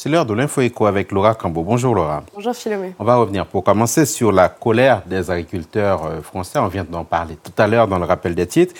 C'est l'heure de l'info éco avec Laura Cambo. Bonjour Laura. Bonjour Philomé. On va revenir pour commencer sur la colère des agriculteurs euh, français. On vient d'en parler tout à l'heure dans le rappel des titres.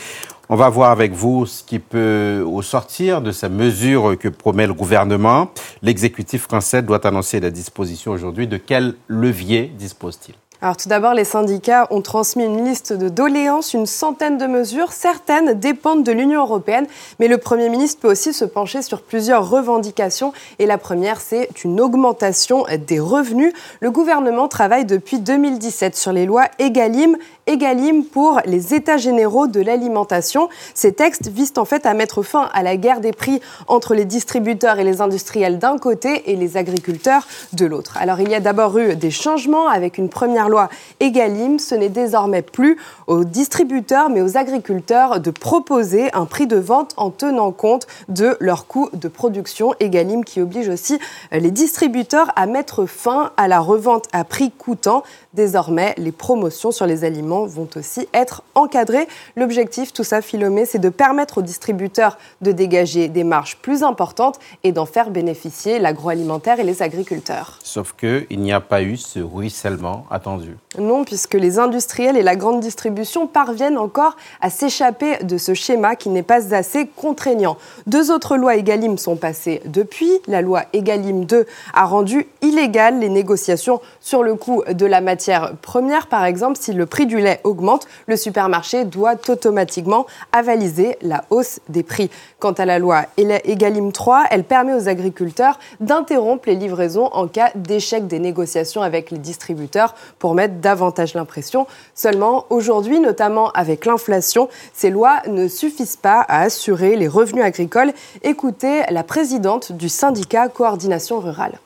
On va voir avec vous ce qui peut au sortir de ces mesures que promet le gouvernement. L'exécutif français doit annoncer des dispositions aujourd'hui. De quel levier dispose-t-il? Alors tout d'abord, les syndicats ont transmis une liste de doléances, une centaine de mesures. Certaines dépendent de l'Union européenne, mais le Premier ministre peut aussi se pencher sur plusieurs revendications. Et la première, c'est une augmentation des revenus. Le gouvernement travaille depuis 2017 sur les lois EGalim Egalim pour les États généraux de l'alimentation. Ces textes visent en fait à mettre fin à la guerre des prix entre les distributeurs et les industriels d'un côté et les agriculteurs de l'autre. Alors il y a d'abord eu des changements avec une première loi Egalim. Ce n'est désormais plus aux distributeurs mais aux agriculteurs de proposer un prix de vente en tenant compte de leur coût de production. Egalim qui oblige aussi les distributeurs à mettre fin à la revente à prix coûtant. Désormais, les promotions sur les aliments vont aussi être encadrées. L'objectif, tout ça, Philomé, c'est de permettre aux distributeurs de dégager des marges plus importantes et d'en faire bénéficier l'agroalimentaire et les agriculteurs. Sauf qu'il n'y a pas eu ce ruissellement attendu. Non, puisque les industriels et la grande distribution parviennent encore à s'échapper de ce schéma qui n'est pas assez contraignant. Deux autres lois Egalim sont passées depuis. La loi Egalim 2 a rendu illégales les négociations sur le coût de la matière première, par exemple, si le prix du lait augmente, le supermarché doit automatiquement avaliser la hausse des prix. Quant à la loi Egalim 3, elle permet aux agriculteurs d'interrompre les livraisons en cas d'échec des négociations avec les distributeurs pour mettre davantage l'impression. Seulement, aujourd'hui, notamment avec l'inflation, ces lois ne suffisent pas à assurer les revenus agricoles. Écoutez la présidente du syndicat Coordination Rurale.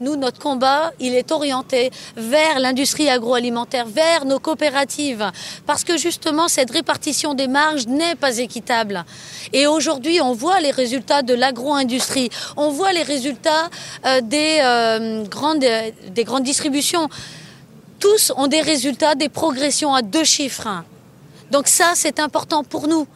Nous, notre combat, il est orienté vers l'industrie agroalimentaire, vers nos coopératives, parce que justement, cette répartition des marges n'est pas équitable. Et aujourd'hui, on voit les résultats de l'agro-industrie, on voit les résultats euh, des, euh, grandes, des grandes distributions. Tous ont des résultats, des progressions à deux chiffres. Donc ça, c'est important pour nous.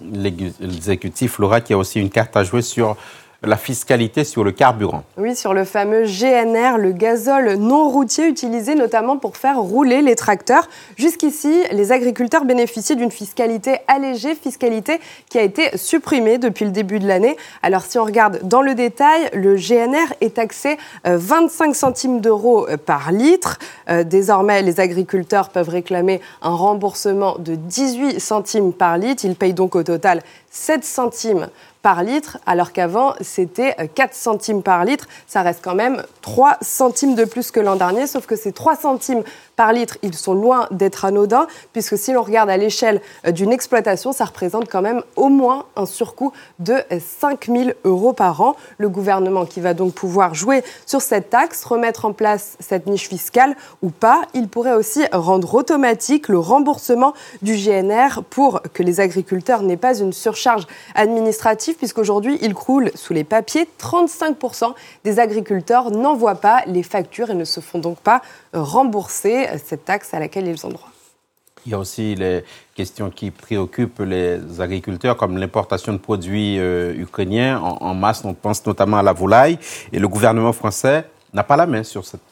L'exécutif Laura qui a aussi une carte à jouer sur la fiscalité sur le carburant. Oui, sur le fameux GNR, le gazole non routier utilisé notamment pour faire rouler les tracteurs. Jusqu'ici, les agriculteurs bénéficiaient d'une fiscalité allégée, fiscalité qui a été supprimée depuis le début de l'année. Alors si on regarde dans le détail, le GNR est taxé 25 euh, centimes d'euros euh, par litre. Euh, désormais, les agriculteurs peuvent réclamer un remboursement de 18 centimes par litre. Ils payent donc au total 7 centimes par litre, alors qu'avant, c'était 4 centimes par litre. Ça reste quand même 3 centimes de plus que l'an dernier, sauf que ces 3 centimes par litre, ils sont loin d'être anodins, puisque si l'on regarde à l'échelle euh, d'une exploitation, ça représente quand même au moins un surcoût de 5 000 euros par an. Le gouvernement qui va donc pouvoir jouer sur cette taxe, remettre en place cette niche fiscale ou pas, il pourrait aussi rendre automatique le remboursement du GNR pour que les agriculteurs n'aient pas une surcharge administrative, puisqu'aujourd'hui, il croule sous les papiers. 35% des agriculteurs n'envoient pas les factures et ne se font donc pas rembourser cette taxe à laquelle ils ont droit. Il y a aussi les questions qui préoccupent les agriculteurs, comme l'importation de produits euh, ukrainiens en, en, masse. On pense notamment à la volaille. Et le gouvernement français n'a pas la main sur cette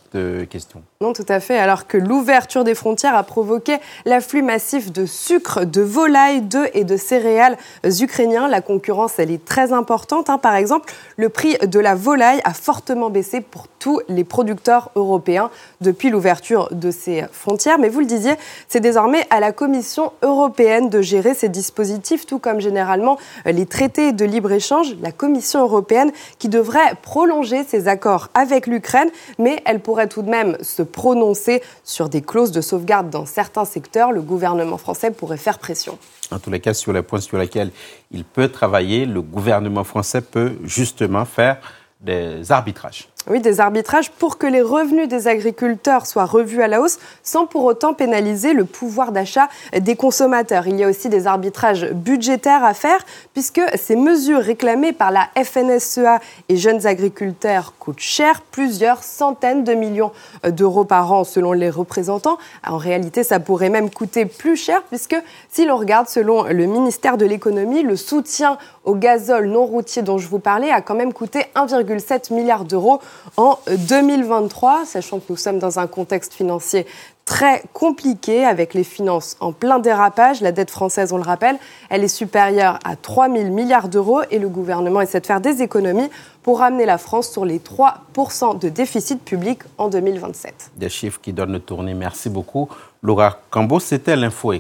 question. Non, tout à fait. Alors que l'ouverture des frontières a provoqué l'afflux massif de sucre, de volaille, d'œufs et de céréales ukrainiens, la concurrence, elle est très importante. Hein. Par exemple, le prix de la volaille a fortement baissé pour tous les producteurs européens depuis l'ouverture de ces frontières. Mais vous le disiez, c'est désormais à la Commission européenne de gérer ces dispositifs, tout comme généralement les traités de libre-échange. La Commission européenne qui devrait prolonger ces accords avec l'Ukraine, mais elle pourrait tout de même se prononcer sur des clauses de sauvegarde dans certains secteurs, le gouvernement français pourrait faire pression. En tous les cas, sur les points sur lesquels il peut travailler, le gouvernement français peut justement faire des arbitrages. Oui, des arbitrages pour que les revenus des agriculteurs soient revus à la hausse sans pour autant pénaliser le pouvoir d'achat des consommateurs. Il y a aussi des arbitrages budgétaires à faire puisque ces mesures réclamées par la FNSEA et jeunes agriculteurs coûtent cher, plusieurs centaines de millions d'euros par an selon les représentants. En réalité, ça pourrait même coûter plus cher puisque si l'on regarde selon le ministère de l'économie, le soutien au gazole non routier dont je vous parlais a quand même coûté 1,7 milliard d'euros en 2023, sachant que nous sommes dans un contexte financier très compliqué avec les finances en plein dérapage. La dette française, on le rappelle, elle est supérieure à 3 000 milliards d'euros et le gouvernement essaie de faire des économies pour ramener la France sur les 3% de déficit public en 2027. Des chiffres qui donnent le tournis. Merci beaucoup. Laura Cambo, c'était l'Info.